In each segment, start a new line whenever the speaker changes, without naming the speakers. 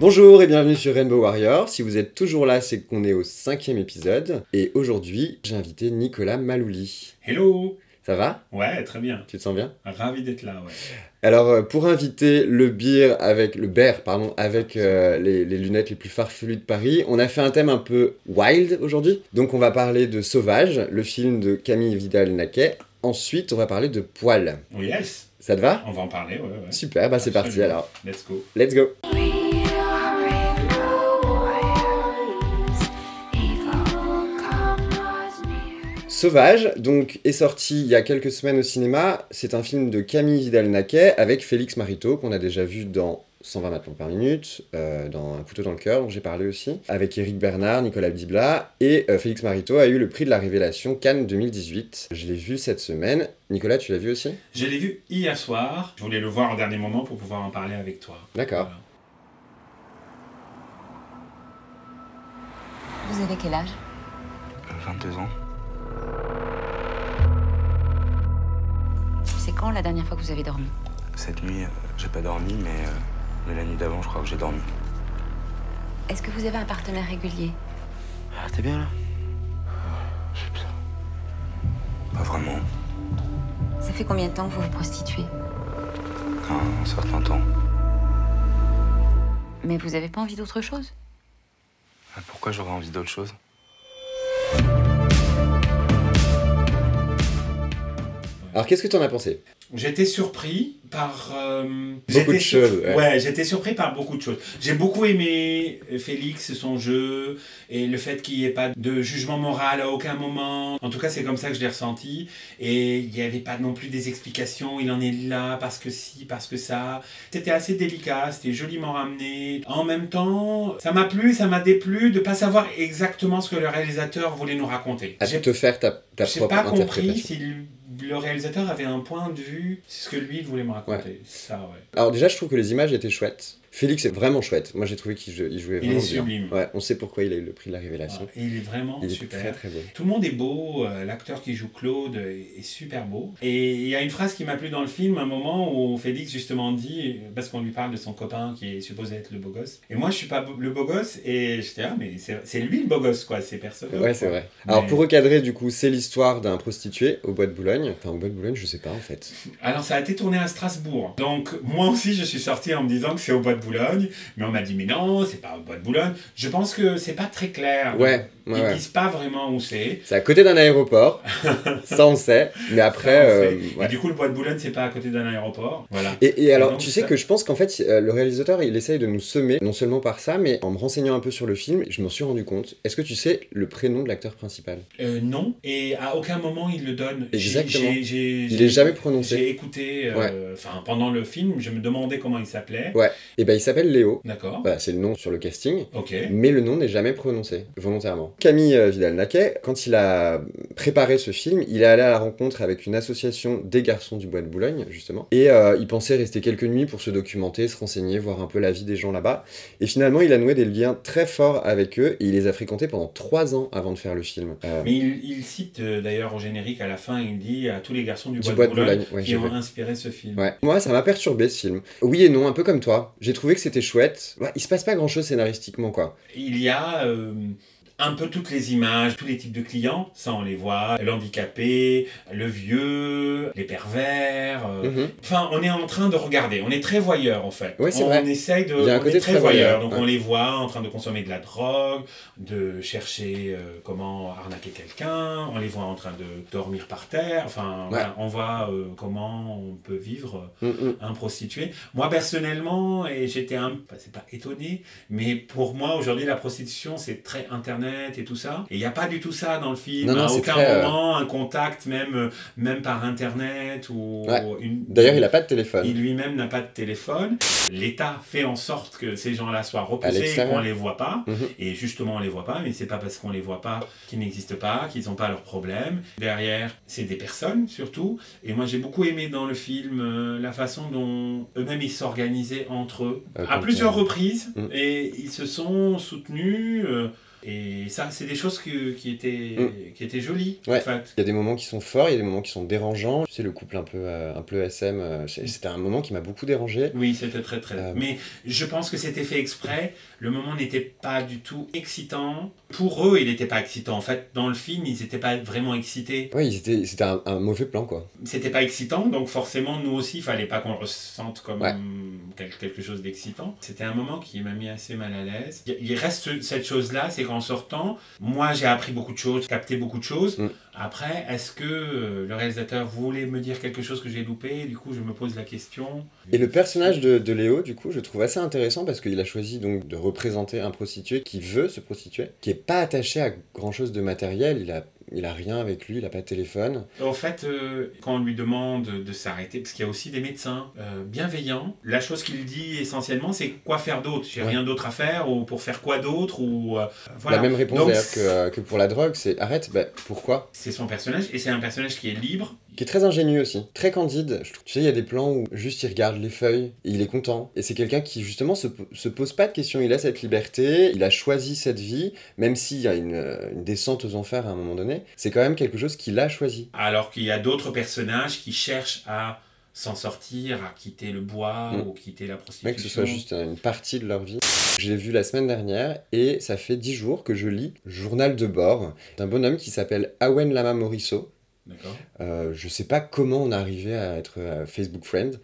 Bonjour et bienvenue sur Rainbow Warrior. Si vous êtes toujours là, c'est qu'on est au cinquième épisode. Et aujourd'hui, j'ai invité Nicolas Malouli.
Hello
Ça va?
Ouais, très bien.
Tu te sens bien?
Ravi d'être là, ouais.
Alors, euh, pour inviter le beer avec le bear, pardon, avec euh, les, les lunettes les plus farfelues de Paris, on a fait un thème un peu wild aujourd'hui. Donc, on va parler de Sauvage, le film de Camille Vidal-Naquet. Ensuite, on va parler de Poil.
Oh yes
Ça te va?
On va en parler, ouais, ouais.
Super, bah c'est parti alors.
Let's go.
Let's go Sauvage, donc, est sorti il y a quelques semaines au cinéma. C'est un film de Camille Vidal-Naquet avec Félix Marito, qu'on a déjà vu dans 120 mètres par minute, euh, dans Un couteau dans le cœur, dont j'ai parlé aussi, avec Eric Bernard, Nicolas Bdibla, et euh, Félix Marito a eu le prix de la révélation Cannes 2018. Je l'ai vu cette semaine. Nicolas, tu l'as vu aussi?
Je l'ai vu hier soir. Je voulais le voir au dernier moment pour pouvoir en parler avec toi.
D'accord.
Voilà.
Vous avez quel âge?
Euh, 22 ans.
C'est quand la dernière fois que vous avez dormi?
Cette nuit, euh, j'ai pas dormi, mais, euh, mais la nuit d'avant, je crois que j'ai dormi.
Est-ce que vous avez un partenaire régulier?
Ah, t'es bien là? Je sais pas. Pas vraiment.
Ça fait combien de temps que vous vous prostituez?
Un, un certain temps.
Mais vous avez pas envie d'autre chose?
Ah, Pourquoi j'aurais envie d'autre chose?
Alors, qu'est-ce que tu en as pensé?
J'étais surpris par. euh,
Beaucoup de choses, ouais.
j'étais surpris par beaucoup de choses. J'ai beaucoup aimé Félix, son jeu, et le fait qu'il n'y ait pas de jugement moral à aucun moment. En tout cas, c'est comme ça que je l'ai ressenti. Et il n'y avait pas non plus des explications. Il en est là parce que si, parce que ça. C'était assez délicat, c'était joliment ramené. En même temps, ça m'a plu, ça m'a déplu de pas savoir exactement ce que le réalisateur voulait nous raconter.
À
J'ai
te faire ta, ta
j'ai
propre
pas compris
interprétation.
Le réalisateur avait un point de vue, c'est ce que lui voulait me raconter. Ça, ouais.
Alors déjà, je trouve que les images étaient chouettes. Félix est vraiment chouette. Moi, j'ai trouvé qu'il jou- il jouait
Il
vraiment
est
bien.
sublime.
Ouais, on sait pourquoi il a eu le prix de la révélation.
Il est vraiment
il est
super.
très très beau.
Tout le monde est beau, euh, l'acteur qui joue Claude est, est super beau. Et il y a une phrase qui m'a plu dans le film, un moment où Félix justement dit, parce qu'on lui parle de son copain qui est supposé être le beau gosse. Et moi je suis pas le beau gosse, et j'étais là, mais c'est lui le beau gosse quoi, c'est personne. d'autre,
Ouais, c'est vrai. Alors pour recadrer, du coup, c'est l'histoire d'un prostitué au bois de Boulogne. Enfin, au bois de Boulogne, je sais pas en fait.
Alors ça a été tourné à Strasbourg. Donc moi aussi je suis sorti en me disant que c'est au bois de Boulogne, mais on m'a dit mais non, c'est pas au bois de Boulogne. Je pense que c'est pas très clair.
Ouais,
Ils
ouais,
disent pas vraiment où c'est.
C'est à côté d'un aéroport, ça on sait. Mais après,
Ça,
euh,
sait.
ouais.
Et du coup le bois de Boulogne c'est pas à côté d'un aéroport. Voilà.
Et, et alors,
donc,
tu sais
ça-
que je pense qu'en fait, euh, le réalisateur, il essaye de nous semer, non seulement par ça, mais en me renseignant un peu sur le film, je m'en suis rendu compte. Est-ce que tu sais le prénom de l'acteur principal?
Euh, non, et à aucun moment il le donne.
Exactement.
j'ai- j'ai-
Il est jamais prononcé.
J'ai écouté, euh, enfin pendant le film, je me demandais comment il s'appelait.
Ouais. Et ben, il s'appelle Léo.
D'accord.
Voilà, c'est le nom sur le casting.
Ok.
Mais le nom n'est jamais prononcé, volontairement. Camille euh, Vidal-Naquet, quand il a préparé ce film, il est allé à la rencontre avec une association des garçons du bois de Boulogne, justement. Et euh, il pensait rester quelques nuits pour se documenter, se renseigner, voir un peu la vie des gens là-bas. Et finalement, il a noué des liens très forts avec eux et il les a fréquentés pendant trois ans avant de faire le film. Euh,
Mais il, il cite euh, d'ailleurs au générique à la fin, il dit à tous les garçons du,
Du
bois, de Boulogne,
ouais,
qui ont inspiré ce film.
Ouais. Moi, ça m'a perturbé ce film. Oui et non, un peu comme toi. J'ai trouvé que c'était chouette. Ouais, il se passe pas grand-chose scénaristiquement, quoi.
Il y a un peu toutes les images, tous les types de clients, ça on les voit, l'handicapé, le vieux, les pervers. euh,
Mhm.
Enfin, on est en train de regarder, on est très voyeur en fait.
Ouais, c'est
on
vrai.
essaye de. On
côté
est très
très voyeur,
donc
ouais.
on les voit en train de consommer de la drogue, de chercher euh, comment arnaquer quelqu'un, on les voit en train de dormir par terre, enfin, on voit euh, comment on peut vivre
Mm, mm.
un prostitué. Moi personnellement, et j'étais un, bah, c'est pas étonné, mais pour moi aujourd'hui la prostitution c'est très internet et tout ça. Et il n'y a pas du tout ça dans le film.
Non, non,
à aucun
très, euh,
moment un contact même euh, même par internet ou
Ouais.
une.
D'ailleurs, il a pas de téléphone.
Il lui-même n'a pas de téléphone. L'État fait en sorte que ces gens-là soient repoussés et qu'on les voit pas.
Mhm.
Et justement, on les voit pas, mais c'est pas parce qu'on les voit pas qu'ils n'existent pas, qu'ils n'ont pas leurs problèmes. Derrière, c'est des personnes surtout. Et moi, j'ai beaucoup aimé dans le film euh, la façon dont eux-mêmes ils s'organisaient entre eux
Euh,
à plusieurs reprises.
Mhm.
Et ils se sont soutenus. euh, Et ça, c'est des choses que- qui, étaient,
Mm.
qui étaient jolies,
Ouais.
en fait.
Il y a des moments qui sont forts, il y a des moments qui sont dérangeants. Tu sais, le couple un peu, euh, un peu SM, euh, c'était un moment qui m'a beaucoup dérangé.
Oui, c'était très très.
Euh,
Mais je pense que c'était fait exprès. Le moment n'était pas du tout excitant. Pour eux, il n'était pas excitant. En fait, dans le film, ils n'étaient pas vraiment excités.
Étaient- c'était un, un mauvais plan, quoi.
C'était pas excitant, donc forcément, nous aussi, il fallait pas qu'on le ressente comme
Ouais.
quel- quelque chose d'excitant. C'était un moment qui m'a mis assez mal à l'aise. Il il reste cette chose-là, c'est qu'en sortant, moi, j'ai appris beaucoup de choses, capté beaucoup de choses.
Mm.
Après, est-ce que euh, le réalisateur voulait me dire quelque chose que j'ai loupé Du coup, je me pose la question.
Et le personnage de, Léo, du coup, je trouve assez intéressant parce qu'il a choisi donc de représenter un prostitué qui veut se prostituer, qui est pas attaché à grand chose de matériel. Il a, il a rien avec lui, il a pas de téléphone.
Au fait, euh, quand on lui demande de s'arrêter, parce qu'il y a aussi des médecins euh, bienveillants, la chose qu'il dit essentiellement, c'est quoi faire d'autre? J'ai
Ouais.
rien d'autre à faire, ou pour faire quoi d'autre ou euh, voilà.
La même réponse
Donc,
que, que pour la drogue, c'est arrête, bah, pourquoi?
C'est son personnage, et c'est un personnage qui est libre.
Qui est très ingénieux aussi, très candide. Je trouve. Tu sais, il y a des plans où juste il regarde les feuilles et il est content. Et c'est quelqu'un qui justement se, se pose pas de questions. Il a cette liberté, il a choisi cette vie, même s'il y a une, euh, une descente aux enfers à un moment donné. C'est quand même quelque chose qu'il a choisi.
Alors qu'il y a d'autres personnages qui cherchent à s'en sortir, à quitter le bois
Mm.
ou quitter la prostitution.
que ce soit juste une partie de leur vie. Je l'ai vu la semaine dernière et ça fait dix jours que je lis Journal de bord d'un bonhomme qui s'appelle Awen Lama Moriso. Euh, je sais pas comment on arrivé à être euh, Facebook friend.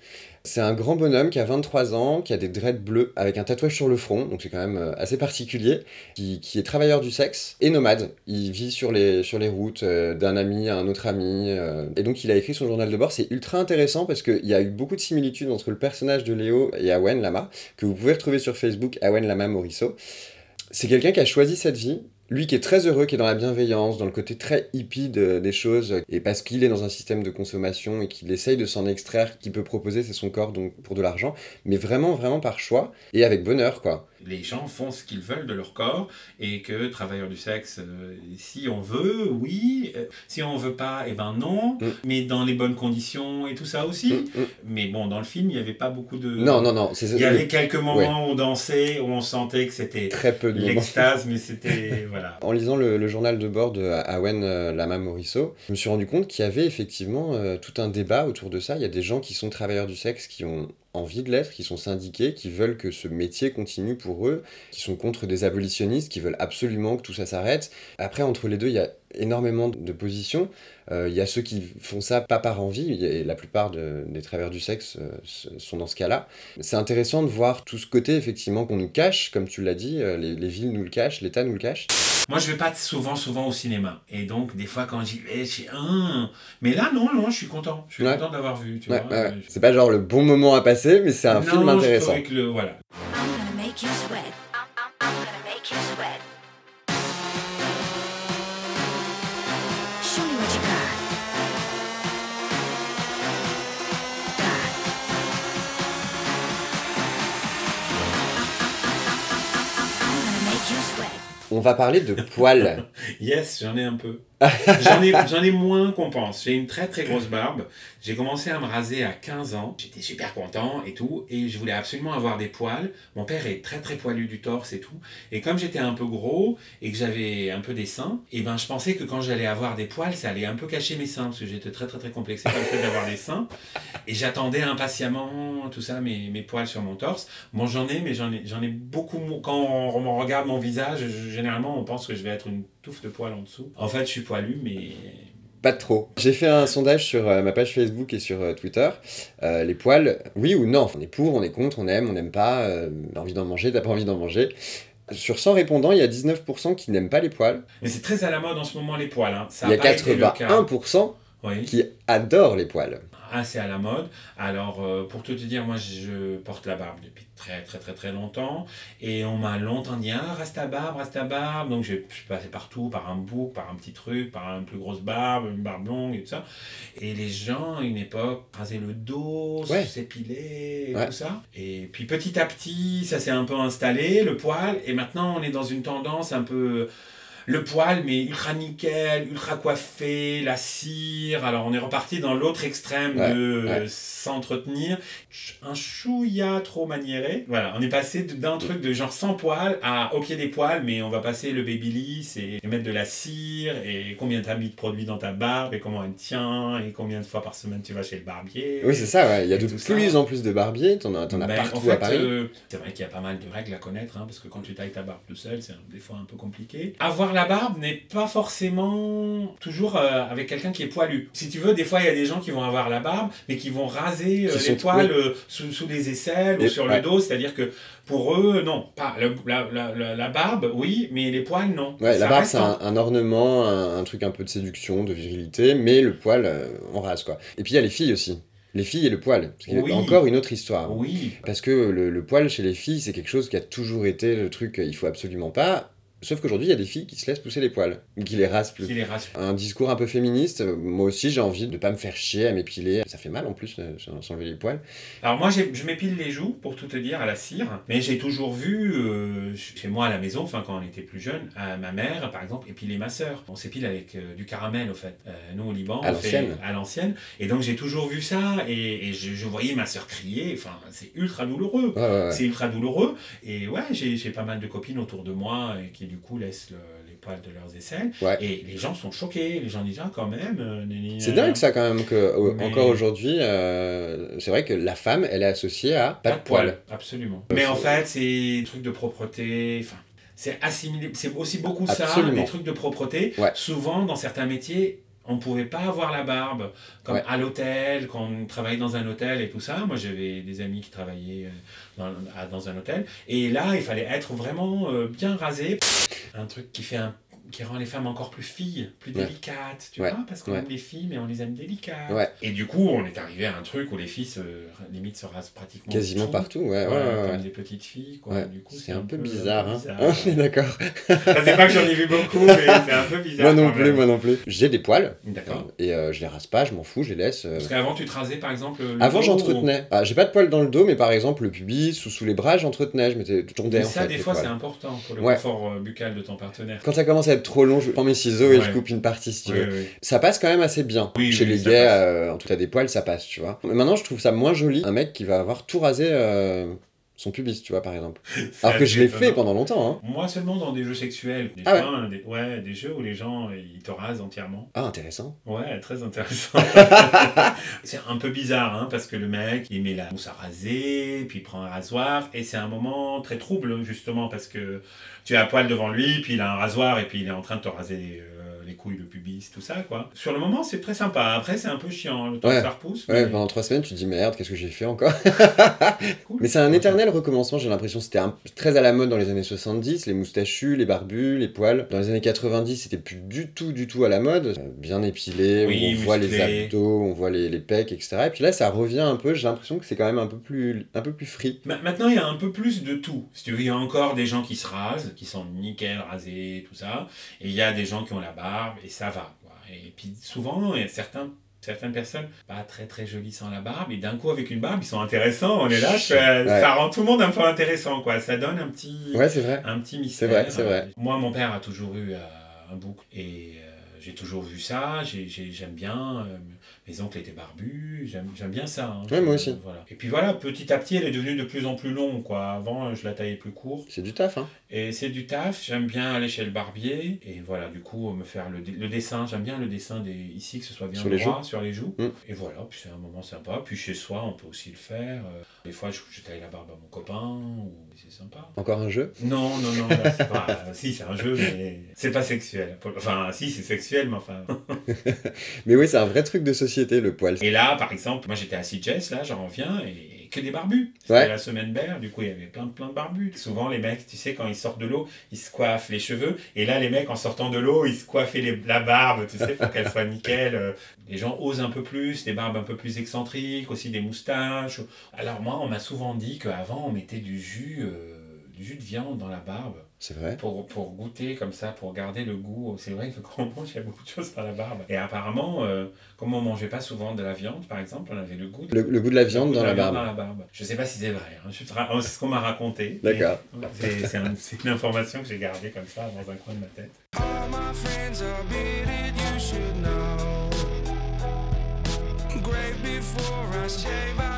C'est un grand bonhomme qui a 23 ans, qui a des dreads bleus, avec un tatouage sur le front, donc c'est quand même euh, assez particulier, qui, qui est travailleur du sexe et nomade. Il vit sur les, sur les routes euh, d'un ami à un autre ami, et donc il a écrit son journal de bord. C'est ultra intéressant parce qu'il y a eu beaucoup de similitudes entre le personnage de Léo et Awen Lama, que vous pouvez retrouver sur Facebook, Awen Lama Moriso. C'est quelqu'un qui a choisi cette vie, lui qui est très heureux, qui est dans la bienveillance, dans le côté très hippie de- des choses, et parce qu'il est dans un système de consommation et qu'il essaye de s'en extraire, qu'il peut proposer, c'est son corps donc pour de l'argent, mais vraiment, vraiment par choix et avec bonheur, quoi.
Les gens font ce qu'ils veulent de leur corps et que travailleurs du sexe, euh, si on veut, oui. euh, si on veut pas, eh ben non.
Mm.
Mais dans les bonnes conditions et tout ça aussi.
Mm, mm.
Mais bon, dans le film, il n'y avait pas beaucoup de.
Non, non, non,
Il y avait quelques moments où on dansait, où on sentait que c'était
très peu de
l'extase, mais c'était. voilà.
En lisant le, le journal de bord de Awen euh, Lama Moriso, je me suis rendu compte qu'il y avait effectivement tout un débat autour de ça. Il y a des gens qui sont travailleurs du sexe, qui ont envie de l'être, qui sont syndiqués, qui veulent que ce métier continue pour eux, qui sont contre des abolitionnistes, qui veulent absolument que tout ça s'arrête. Après, entre les deux, il y a énormément de positions. Euh, Il y a ceux qui font ça pas par envie, et la plupart de- des travailleurs du sexe euh, sont dans ce cas-là. C'est intéressant de voir tout ce côté, effectivement, qu'on nous cache, comme tu l'as dit, euh, les, les villes nous le cachent, l'État nous le cache.
Moi, je vais pas souvent, souvent au cinéma. Et donc, des fois, quand j'y vais, je suis. Ah mais là, non, non, je suis content. Je suis
Ouais.
content d'avoir vu. Tu
Ouais,
vois.
ouais.
Je-
C'est pas genre le bon moment à passer, mais c'est un
Non,
film intéressant.
trouvais que le. Voilà.
I'm gonna make you sweat.
On va parler de poils.
Yes, j'en ai un peu. J'en ai, j'en ai moins qu'on pense. J'ai une très très grosse barbe. J'ai commencé à me raser à 15 ans. J'étais super content et tout. Et je voulais absolument avoir des poils. Mon père est très très poilu du torse et tout. Et comme j'étais un peu gros et que j'avais un peu des seins, et ben je pensais que quand j'allais avoir des poils, ça allait un peu cacher mes seins. Parce que j'étais très très très complexé par le fait d'avoir des seins. Et j'attendais impatiemment tout ça, mes, mes poils sur mon torse. Bon, j'en ai, mais j'en ai, j'en ai beaucoup. Quand on, regarde mon visage, généralement, on pense que je vais être une touffe de poils en dessous. En fait, je suis poilu, mais
Pas trop. J'ai fait un sondage sur euh, ma page Facebook et sur euh, Twitter. Euh, les poils, oui ou non? On est pour, on est contre, on aime, on n'aime pas, t'as envie d'en manger, t'as pas envie d'en manger. Sur 100 répondants, il y a 19% qui n'aiment pas les poils.
Mais c'est très à la mode en ce moment les poils. Hein. Ça
il y a
cas.
81%
Oui,
qui adorent les poils.
Assez à la mode. Alors, euh, pour tout te dire, moi, je porte la barbe depuis très, très, très, très longtemps. Et on m'a longtemps dit, ah, reste ta barbe, reste ta barbe. Donc, je suis passé partout, par un bouc, par un petit truc, par une plus grosse barbe, une barbe longue et tout ça. Et les gens, à une époque, rasaient le dos,
Ouais.
s'épilaient et
Ouais.
tout ça. Et puis, petit à petit, ça s'est un peu installé, le poil. Et maintenant, on est dans une tendance un peu le poil, mais ultra nickel, ultra coiffé, la cire. Alors on est reparti dans l'autre extrême
Ouais,
de
ouais.
s'entretenir. Un chouïa trop maniéré. Voilà, on est passé d'un truc de genre sans poil à ok des poils, mais on va passer le babyliss et, et mettre de la cire et combien t'as mis de produits dans ta barbe et comment elle tient et combien de fois par semaine tu vas chez le barbier.
Oui, c'est ça, ouais. il y a de
tout ça.
plus en plus de barbiers, t'en as,
Ben,
partout
en fait,
à Paris.
euh, c'est vrai qu'il y a pas mal de règles à connaître, hein, parce que quand tu tailles ta barbe tout seul, c'est des fois un peu compliqué. Avoir la barbe n'est pas forcément toujours euh, avec quelqu'un qui est poilu. Si tu veux, des fois, il y a des gens qui vont avoir la barbe, mais qui vont raser euh,
Qui
les poils euh, sous, sous les aisselles ou sur
ouais.
le dos, c'est-à-dire que pour eux, non. Pas le- la, la- la- la barbe, oui, mais les poils, non.
Ouais, la barbe, c'est un, un ornement, un, un truc un peu de séduction, de virilité, mais le poil, euh, on rase, quoi. Et puis il y a les filles aussi. Les filles et le poil. Parce qu'il y a
Oui.
encore une autre histoire.
Oui.
Parce que le, le poil chez les filles, c'est quelque chose qui a toujours été le truc, il faut absolument pas. Sauf qu'aujourd'hui, il y a des filles qui se laissent pousser les poils, ou qui les rasent plus.
Qui les rase.
Un discours un peu féministe, euh, moi aussi j'ai envie de pas me faire chier à m'épiler. Ça fait mal en plus, euh, s'enlever les poils.
Alors moi, je m'épile les joues, pour tout te dire, à la cire. Mais j'ai toujours vu, euh, chez moi à la maison, enfin quand on était plus jeune, à ma mère, par exemple, épiler ma sœur. On s'épile avec euh, du caramel, au fait. Euh, nous, au Liban,
À l'ancienne.
à l'ancienne. Et donc j'ai toujours vu ça, et, et je, je voyais ma sœur crier. Enfin, c'est ultra douloureux.
Ouais, ouais, ouais.
C'est ultra douloureux. Et ouais, j'ai j'ai pas mal de copines autour de moi et qui du coup laissent le- les poils de leurs aisselles.
Ouais.
Et les gens sont choqués. Les gens disent, ah quand même. euh,
C'est dingue ça quand même que
Mais-
encore aujourd'hui, euh, c'est vrai que la femme, elle est associée à pas, de poils.
Absolument. Mais en fait, c'est des trucs de propreté. Enfin, c'est assimilé. C'est aussi beaucoup ça, des trucs de propreté.
Ouais.
Souvent, dans certains métiers, on ne pouvait pas avoir la barbe. Comme
Ouais.
à l'hôtel, quand on travaillait dans un hôtel et tout ça. Moi, j'avais des amis qui travaillaient euh, dans un hôtel. Et là, il fallait être vraiment euh, bien rasé. Un truc qui fait un qui rend les femmes encore plus filles, plus
Ouais.
délicates, tu
Ouais.
vois, parce qu'on
Ouais.
aime les filles, mais on les aime délicates. Et du coup, on est arrivé à un truc où les filles se, limite se rasent pratiquement
Quasiment
tout.
partout, ouais, ouais,
comme des petites filles, quoi. Du coup,
c'est un, peu bizarre, hein.
bizarre.
On est d'accord.
C'est pas que j'en ai vu beaucoup, mais c'est un peu bizarre.
Moi non plus, moi non plus. J'ai des poils
D'accord.
et euh, je les rase pas, je m'en fous, je les laisse. euh.
Parce qu'avant, tu te rasais, par exemple. le
Avant, j'entretenais. Ah, j'ai pas de poils dans le dos, mais par exemple, le pubis ou sous les bras, j'entretenais. Je
ou-
tondais
Mais
en
ça,
fait.
des
les
fois, c'est important pour le confort euh, buccal de ton partenaire.
Quand ça commence à trop long, je prends mes ciseaux et
Ouais.
je coupe une partie si tu veux. Ça passe quand même assez bien.
Oui,
Chez
oui,
les gays, euh, en tout cas des poils, ça passe, tu vois. Mais maintenant, je trouve ça moins joli. Un mec qui va avoir tout rasé euh, son pubis, tu vois, par exemple. Alors que je l'ai fait pendant longtemps, hein.
Moi seulement dans des jeux sexuels. Des
Ah ouais.
des, ouais, des jeux où les gens ils te rasent entièrement.
Ah, intéressant.
Ouais, très intéressant. c'est un peu bizarre, hein, parce que le mec, il met la mousse à raser, puis il prend un rasoir, et c'est un moment très trouble, justement, parce que tu es à poil devant lui, puis il a un rasoir, et puis il est en train de te raser euh, les couilles, le pubis, tout ça, quoi. Sur le moment, c'est très sympa. Après, c'est un peu chiant, le temps
Ouais.
que ça repousse.
Ouais,
mais
pendant trois semaines, tu te dis merde, qu'est-ce que j'ai fait encore?
Cool.
Mais c'est un éternel recommencement, j'ai l'impression. C'était un- très à la mode dans les années 70, les moustachus, les barbus, les poils. Dans les années 90, c'était plus du tout, du tout à la mode. Euh, Bien épilé,
Oui,
on voit les abdos, on voit les, les pecs, etc. Et puis là, ça revient un peu, j'ai l'impression que c'est quand même un peu plus, un peu plus free.
Ma- Maintenant, il y a un peu plus de tout. Si tu veux, il y a encore des gens qui se rasent, qui sont nickel rasés, tout ça. Et il y a des gens qui ont la barbe, et ça va. Quoi. Et puis souvent, il y a certains, certaines personnes pas très très jolies sans la barbe, et d'un coup, avec une barbe, ils sont intéressants. On est là,
Ouais.
ça rend tout le monde un peu intéressant. Quoi. Ça donne un petit,
Ouais, c'est vrai.
un petit mystère.
vrai, c'est vrai.
Moi, mon père a toujours eu euh, un bouc, et euh, j'ai toujours vu ça. J'ai- j'ai- J'aime bien. euh, mes oncles étaient barbus. J'aime bien ça. hein.
Ouais, moi aussi.
Voilà. Et puis voilà, petit à petit, elle est devenue de plus en plus longue. Quoi. Avant, je la taillais plus courte.
C'est du taf, hein.
Et c'est du taf. J'aime bien aller chez le barbier. Et voilà, du coup, me faire le, le dessin. J'aime bien le dessin des, ici, que ce soit bien
Sur les
droit, sur les joues.
Mm.
Et voilà, puis c'est un moment sympa. Puis chez soi, on peut aussi le faire. Euh, Des fois, je, je taille la barbe à mon copain. Ou... C'est sympa.
Encore un jeu?
Non, non, non, là, pas. si, c'est un jeu, mais c'est pas sexuel. Enfin, si, c'est sexuel, mais enfin.
Mais oui, c'est un vrai truc de société, le poil.
Et là, par exemple, moi j'étais à Sitges, là, j'en reviens, et, et que des barbus. C'était
Ouais.
la semaine berre, du coup il y avait plein, plein de barbus. Souvent, les mecs, tu sais, quand ils sortent de l'eau, ils se coiffent les cheveux, et là, les mecs, en sortant de l'eau, ils se coiffaient les- la barbe, tu sais, pour qu'elle soit nickel. Euh, Les gens osent un peu plus, des barbes un peu plus excentriques, aussi des moustaches. Alors, moi, on m'a souvent dit qu'avant, on mettait du jus, euh, du jus de viande dans la barbe.
C'est vrai.
pour, pour goûter comme ça, pour garder le goût. C'est vrai que quand on mange, il y a beaucoup de choses dans la barbe. Et apparemment, euh, comme on mangeait pas souvent de la viande, par exemple, on avait le goût de,
Le, le goût de la viande dans
de
la
viande
barbe.
dans la barbe. Je sais pas si c'est vrai, hein. C'est ce qu'on m'a raconté.
D'accord.
C'est c'est un- c'est une information que j'ai gardée comme ça dans un coin de ma tête.
All my friends are bearded, you should know. Grave before I shave, I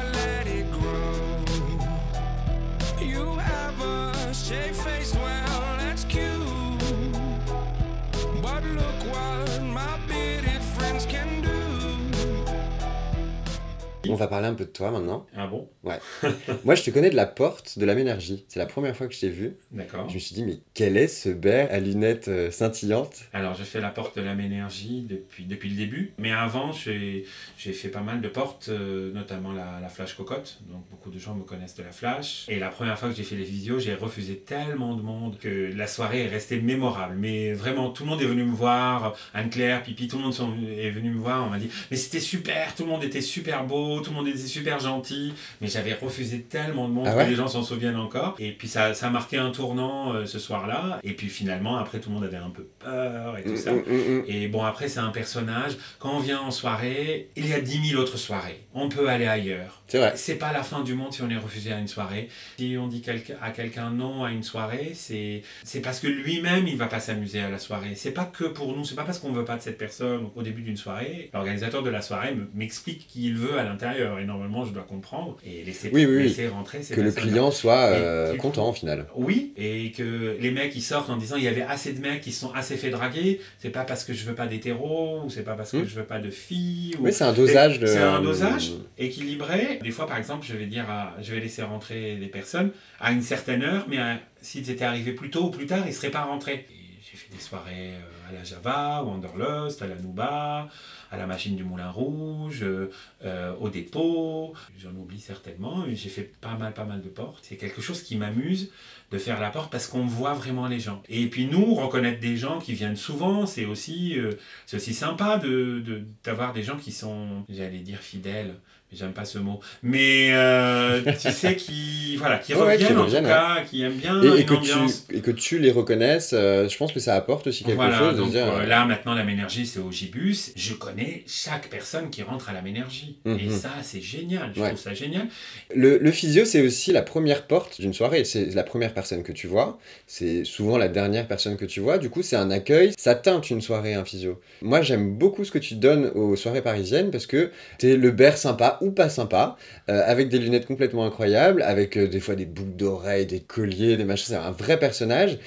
va parler un peu de toi maintenant.
Ah bon?
Moi, je te connais de la porte de la Ménergie. C'est la première fois que je t'ai vu.
D'accord.
Je me suis dit, mais quel est ce bear à lunettes euh, scintillantes?
Alors, je fais la porte de l'âme énergie depuis, depuis le début. Mais avant, j'ai j'ai fait pas mal de portes, euh, notamment la, la Flash Cocotte. Donc, beaucoup de gens me connaissent de la Flash. Et la première fois que j'ai fait les vidéos, j'ai refusé tellement de monde que la soirée est restée mémorable. Mais vraiment, tout le monde est venu me voir. Anne-Claire, Pipi, tout le monde sont- est venu me voir. On m'a dit, mais c'était super, tout le monde était super beau, tout le monde était super gentil. Mais j'avais refusé tellement de monde
Ah
que les gens s'en souviennent encore. Et puis, ça, ça a marqué un tournant euh, ce soir-là. Et puis, finalement, après, tout le monde avait un peu peur et tout ça.
Mm, mm, mm.
Et bon, après, c'est un personnage. Quand on vient en soirée, il y a 10 000 autres soirées. On peut aller ailleurs.
C'est vrai.
C'est pas la fin du monde si on est refusé à une soirée. Si on dit à quelqu'un non à une soirée, c'est c'est parce que lui-même, il va pas s'amuser à la soirée. C'est pas que pour nous, c'est pas parce qu'on veut pas de cette personne au début d'une soirée. L'organisateur de la soirée me- m'explique qui il veut à l'intérieur. Et normalement, je dois comprendre et laisser,
Oui, oui, oui.
rentrer ces
Que le client soit euh, content au final.
Oui, et que les mecs ils sortent en disant il y avait assez de mecs qui se sont assez fait draguer, c'est pas parce que je veux pas d'hétéros, ou c'est pas parce que
Hmm.
je veux pas de filles. ou-
Oui, c'est un dosage de.
C'est un dosage équilibré. Des fois, par exemple, je vais dire à- je vais laisser rentrer des personnes à une certaine heure, mais à- s'ils étaient arrivés plus tôt ou plus tard, ils seraient pas rentrés. J'ai fait des soirées euh, à la Java, au Wanderlust, à la Nouba, à la machine du Moulin Rouge, euh, euh, au dépôt. J'en oublie certainement. J'ai fait pas mal, pas mal de portes. C'est quelque chose qui m'amuse de faire la porte parce qu'on voit vraiment les gens. Et puis nous, reconnaître des gens qui viennent souvent, c'est aussi, euh, aussi sympa de, de- d'avoir des gens qui sont, j'allais dire fidèles, j'aime pas ce mot, mais euh, tu sais, qui, voilà, qui
Ouais, ouais, qui
reviennent en
reviennent,
tout cas, qui aiment bien
Et, et que
ambiance.
tu, et que tu les reconnaisses, euh, je pense que ça apporte aussi quelque
Voilà,
chose de
donc
dire.
euh, là maintenant la Ménergie c'est au Gibus. Je connais chaque personne qui rentre à la Ménergie. Et
Mhm.
ça c'est génial, je
Ouais.
trouve ça génial.
Le, le physio, c'est aussi la première porte d'une soirée. C'est la première personne que tu vois. C'est souvent la dernière personne que tu vois. Du coup, c'est un accueil. Ça teinte une soirée, un physio. Moi, j'aime beaucoup ce que tu donnes aux soirées parisiennes parce que t'es le bear sympa ou pas sympa, euh, avec des lunettes complètement incroyables, avec euh, des fois des boucles d'oreilles, des colliers, des machins. C'est un vrai personnage.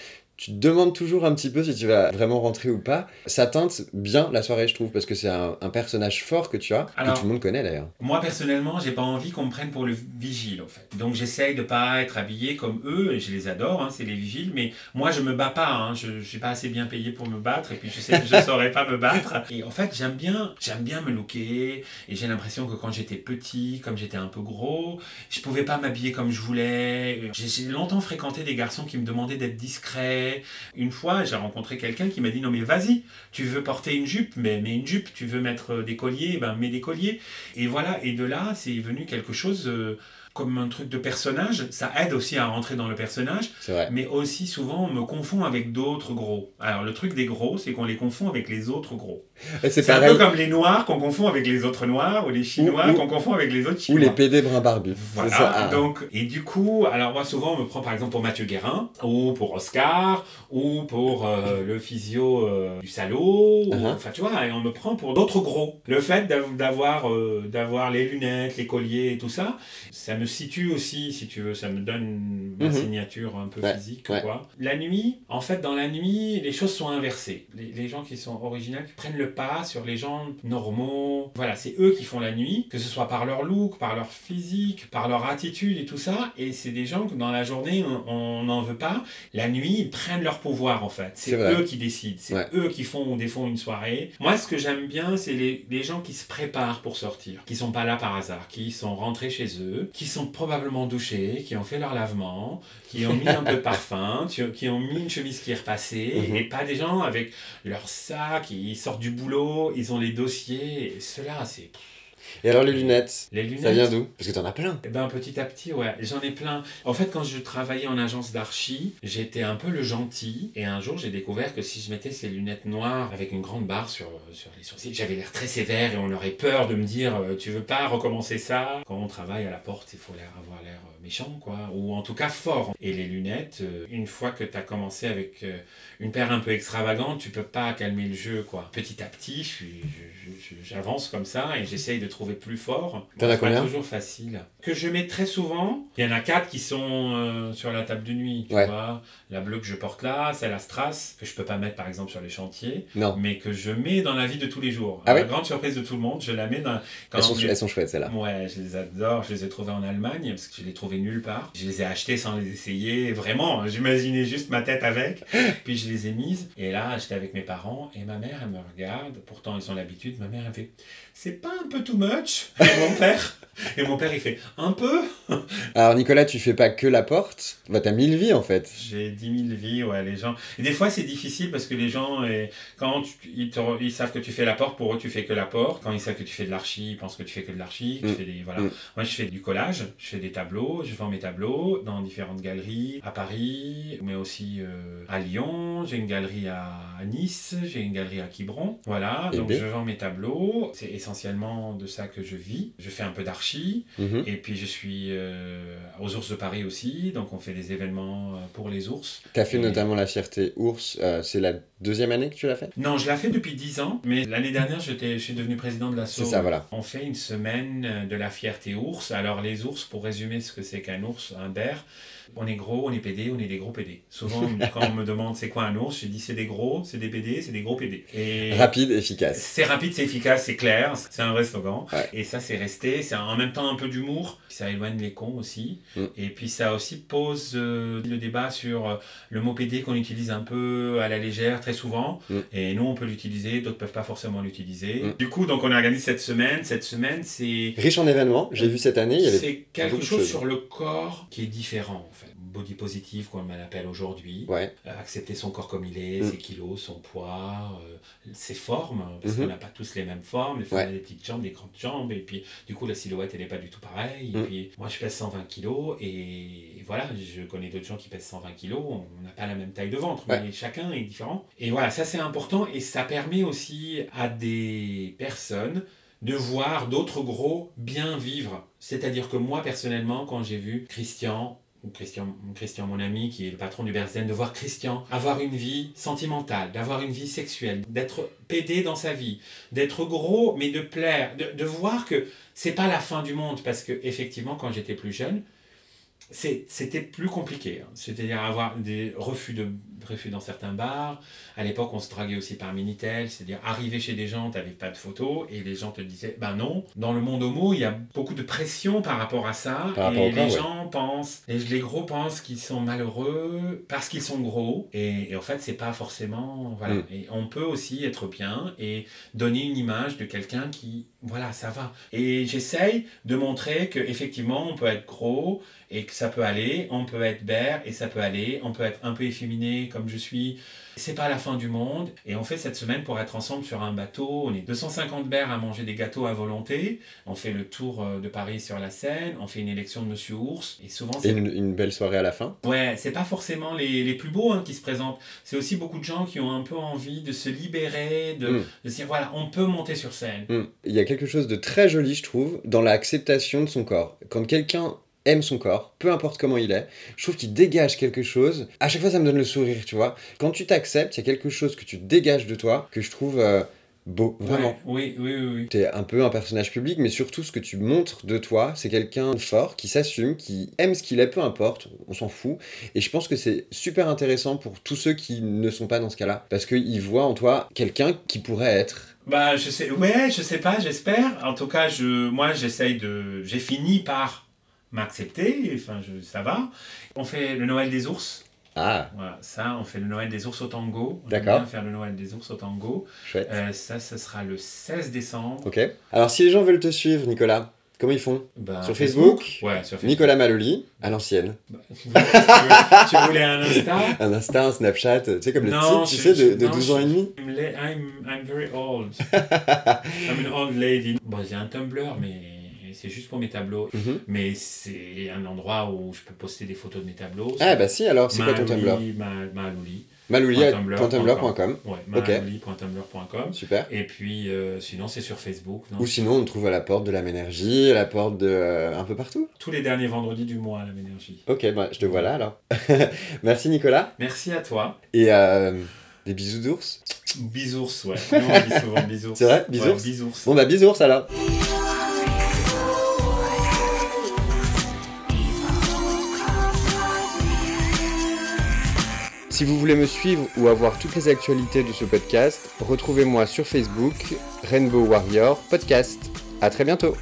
Tu te demandes toujours un petit peu si tu vas vraiment rentrer ou pas. Ça teinte bien la soirée, je trouve, parce que c'est un, un personnage fort que tu as,
Alors-
que tout le monde connaît d'ailleurs.
Moi personnellement, j'ai pas envie qu'on me prenne pour le vigile en fait. Donc j'essaye de pas être habillé comme eux et je les adore, hein, c'est les vigiles. Mais moi je me bats pas, hein, je, je suis pas assez bien payé pour me battre et puis je sais que je saurais pas me battre. Et en fait j'aime bien, j'aime bien me looker et j'ai l'impression que quand j'étais petit, comme j'étais un peu gros, je pouvais pas m'habiller comme je voulais. J'ai j'ai longtemps fréquenté des garçons qui me demandaient d'être discret. Une fois j'ai rencontré quelqu'un qui m'a dit non mais vas-y, tu veux porter une jupe, mais mets une jupe, tu veux mettre des colliers, ben mets des colliers. Et voilà, et de là, c'est venu quelque chose euh, comme un truc de personnage. Ça aide aussi à rentrer dans le personnage, mais aussi souvent on me confond avec d'autres gros. Alors le truc des gros, c'est qu'on les confond avec les autres gros.
C'est
un peu comme les noirs qu'on confond avec les autres noirs, ou les chinois
Ou- ou-
qu'on confond avec les autres
Ou
chinois.
les PD brun barbus.
Voilà,
ça. Ah.
donc, et du coup, alors moi souvent on me prend par exemple pour Mathieu Guérin, ou pour Oscar, ou pour euh, le physio euh, du salaud, ou-
Uh-huh.
enfin tu vois, et on me prend pour d'autres gros. Le fait d'avoir euh, d'avoir les lunettes, les colliers et tout ça, ça me situe aussi, si tu veux, ça me donne ma
Mhm.
signature un peu
Ouais,
physique.
ouais.
Quoi. La nuit, en fait, dans la nuit, les choses sont inversées. Les, les gens qui sont originaux, qui prennent le pas sur les gens normaux, voilà, c'est eux qui font la nuit, que ce soit par leur look, par leur physique, par leur attitude et tout ça. Et c'est des gens que dans la journée, on- n'en veut pas. La nuit, ils prennent leur pouvoir, en fait. C'est eux qui décident. C'est
Ouais.
eux qui font ou défont une soirée. Moi, ce que j'aime bien, c'est les, les gens qui se préparent pour sortir, qui sont pas là par hasard, qui sont rentrés chez eux, qui sont probablement douchés, qui ont fait leur lavement, qui ont mis un peu de parfum, qui ont mis une chemise qui est repassée,
Mhm.
et pas des gens avec leur sac, ils sortent du boulot, ils ont les dossiers. Et ceux-là, c'est
Et alors les lunettes,
Les lunettes.
ça vient d'où? Parce que t'en as plein.
Eh ben petit à petit, ouais, j'en ai plein. En fait, quand je travaillais en agence d'archi, j'étais un peu le gentil. Et un jour, j'ai découvert que si je mettais ces lunettes noires avec une grande barre sur, sur les sourcils, j'avais l'air très sévère et on aurait peur de me dire euh, Tu veux pas recommencer ça? Quand on travaille à la porte, il faut l'air, avoir l'air euh, méchant, quoi. Ou en tout cas fort. Et les lunettes, euh, une fois que tu as commencé avec euh, une paire un peu extravagante, tu peux pas calmer le jeu, quoi. Petit à petit, j'avance comme ça et j'essaye de trouver plus fort.
T'en as combien
toujours facile. Que je mets très souvent, il y en a quatre qui sont euh, sur la table de nuit, tu
Ouais.
vois. La bleue que je porte là, c'est la Strass, que je peux pas mettre par exemple sur les chantiers,
Non.
mais que je mets dans la vie de tous les jours.
Ah
la
ouais
grande surprise de tout le monde, je la mets dans... quand
Elles sont,
je-
elles sont chouettes celles-là.
Ouais, je les adore. Je les ai trouvées en Allemagne parce que je les trouvais nulle part. Je les ai achetées sans les essayer. Vraiment, j'imaginais juste ma tête avec. Puis je les ai mises. Et là, j'étais avec mes parents et ma mère, elle me regarde. Pourtant, ils ont l'habitude. Ma mère, elle fait C'est pas un peu too much mon père Et mon père, il fait Un peu
Alors Nicolas, tu fais pas que la porte, bah t'as mille vies en fait.
J'ai 10 000 vies, ouais, les gens. Et des fois, c'est difficile parce que les gens, eh, quand tu- ils, te ils savent que tu fais la porte, pour eux, tu fais que la porte. Quand ils savent que tu fais de l'archi, ils pensent que tu fais que de l'archi. tu
Mm.
fais des, voilà.
Mm.
Moi, je fais du collage, je fais des tableaux, je vends mes tableaux dans différentes galeries, à Paris, mais aussi euh, à Lyon. J'ai une galerie à Nice, j'ai une galerie à Quiberon. Voilà, donc je vends mes tableaux. C'est essentiellement de ça que je vis. Je fais un peu d'archi.
Mhm.
Et puis je suis euh, aux ours de Paris aussi, donc on fait des événements euh, pour les ours.
T'as fait
Et-
notamment la fierté ours, euh, c'est la deuxième année que tu l'as fait?
Non, je l'ai fait depuis 10 ans, mais l'année dernière, j'étais, je suis devenu président de l'asso.
C'est ça, voilà.
On fait une semaine de la fierté ours. Alors les ours, pour résumer ce que c'est qu'un ours, un bear, on est gros, on est pédé, on est des gros pédés. Souvent, quand on me demande c'est quoi un ours, je dis c'est des gros, c'est des pédés, c'est des gros pédés. Et
Rapide, efficace.
C'est rapide, c'est efficace, c'est clair, c'est un vrai slogan.
Ouais.
Et ça, c'est resté. C'est en même temps un peu d'humour. Ça éloigne les cons aussi.
Mm.
Et puis ça aussi pose euh, le débat sur euh, le mot PD qu'on utilise un peu à la légère très souvent.
Mm.
Et nous, on peut l'utiliser, d'autres peuvent pas forcément l'utiliser.
Mm.
Du coup, donc on organise cette semaine. Cette semaine, c'est
Riche en événements, j'ai vu cette année, il y avait
c'est quelque chose sur le corps qui est différent en fait. Body positive, comme on l'appelle aujourd'hui.
Ouais,
Euh, accepter son corps comme il est,
Mm.
ses kilos, son poids, euh, ses formes, parce
Mhm.
qu'on n'a pas tous les mêmes formes, des fois
Ouais.
on a des petites jambes, des grandes jambes, et puis du coup la silhouette elle n'est pas du tout pareille, et
Mm.
puis moi je pèse 120 kilos, et voilà, je connais d'autres gens qui pèsent 120 kilos, on n'a pas la même taille de ventre,
Ouais.
mais chacun est différent. Et voilà, ça c'est important, et ça permet aussi à des personnes de voir d'autres gros bien vivre. C'est-à-dire que moi personnellement, quand j'ai vu Christian Christian, Christian, mon ami, qui est le patron du Berzen, de voir Christian avoir une vie sentimentale, d'avoir une vie sexuelle, d'être pédé dans sa vie, d'être gros, mais de plaire, de, de voir que c'est pas la fin du monde, parce que effectivement, quand j'étais plus jeune, c'était plus compliqué. hein. C'est-à-dire avoir des refus, de, refus dans certains bars. À l'époque, on se draguait aussi par Minitel. C'est-à-dire arriver chez des gens, tu n'avais pas de photos et les gens te disaient ben non. Dans le monde homo, il y a beaucoup de pression par rapport à ça.
Par
et les
ouais.
gens pensent, et les gros pensent qu'ils sont malheureux parce qu'ils sont gros. Et, et en fait, c'est pas forcément. Voilà.
Mm.
Et on peut aussi être bien et donner une image de quelqu'un qui. Voilà, ça va. Et j'essaye de montrer que effectivement on peut être gros et que ça peut aller, on peut être bear et ça peut aller, on peut être un peu efféminé comme je suis. C'est pas la fin du monde. Et on fait cette semaine pour être ensemble sur un bateau. On est 250 bears à manger des gâteaux à volonté. On fait le tour euh, de Paris sur la Seine. On fait une élection de Monsieur Ours. Et souvent, c'est
une, une belle soirée à la fin.
Ouais, c'est pas forcément les, les plus beaux hein, qui se présentent. C'est aussi beaucoup de gens qui ont un peu envie de se libérer, de,
Mm.
de se dire voilà, on peut monter sur scène.
Hmm. Il y a quelque chose de très joli, je trouve, dans l'acceptation de son corps. Quand quelqu'un aime son corps, peu importe comment il est, je trouve qu'il dégage quelque chose. À chaque fois, ça me donne le sourire, tu vois. Quand tu t'acceptes, il y a quelque chose que tu dégages de toi que je trouve euh, beau, vraiment.
Oui, oui, oui, oui.
T'es un peu un personnage public, mais surtout ce que tu montres de toi, c'est quelqu'un fort, qui s'assume, qui aime ce qu'il est, peu importe, on s'en fout. Et je pense que c'est super intéressant pour tous ceux qui ne sont pas dans ce cas-là, parce qu'ils voient en toi quelqu'un qui pourrait être.
Bah, je sais, ouais, je sais pas, j'espère. En tout cas, je, moi, j'essaye de. J'ai fini par m'accepter, enfin, je, ça va. On fait le Noël des ours.
Ah,
Voilà, ça, on fait le Noël des ours au tango. On
D'accord.
bien faire le Noël des ours au tango.
chouette.
Euh, ça, ce sera le 16 décembre.
Ok. Alors, si les gens veulent te suivre, Nicolas, Comment ils font
Bah,
Sur Facebook
Ouais, sur Facebook.
Nicolas Maloli, à l'ancienne.
Bah, tu, voulais un Insta
Un Insta, un Snapchat, tu sais, comme le
Non,
type, tu sais, de, de
non,
12 ans et demi.
I'm, I'm very old. I'm an old lady. Bon, j'ai un Tumblr, mais c'est juste pour mes tableaux.
Mhm.
Mais c'est un endroit où je peux poster des photos de mes tableaux.
Ah bah si, alors, c'est quoi ton Tumblr
Malouli, Ma- Malouli.
Malouli.tumblr.com.
Ouais, malouli.tumblr.com.
Super.
Et puis, euh, sinon, c'est sur Facebook. non
Ou sinon, on trouve à la porte de la Ménergie, à la porte de... euh, un peu partout.
Tous les derniers vendredis du mois à la Ménergie.
Ok, bah, je te vois là, alors. Merci, Nicolas.
Merci à toi.
Et euh, des bisous d'ours.
Bisours, ouais. Nous, on dit souvent bisours.
C'est vrai Bisours
Ouais.
Bon bah, bisous alors. Si vous voulez me suivre ou avoir toutes les actualités de ce podcast, retrouvez-moi sur Facebook, Rainbow Warrior Podcast. À très bientôt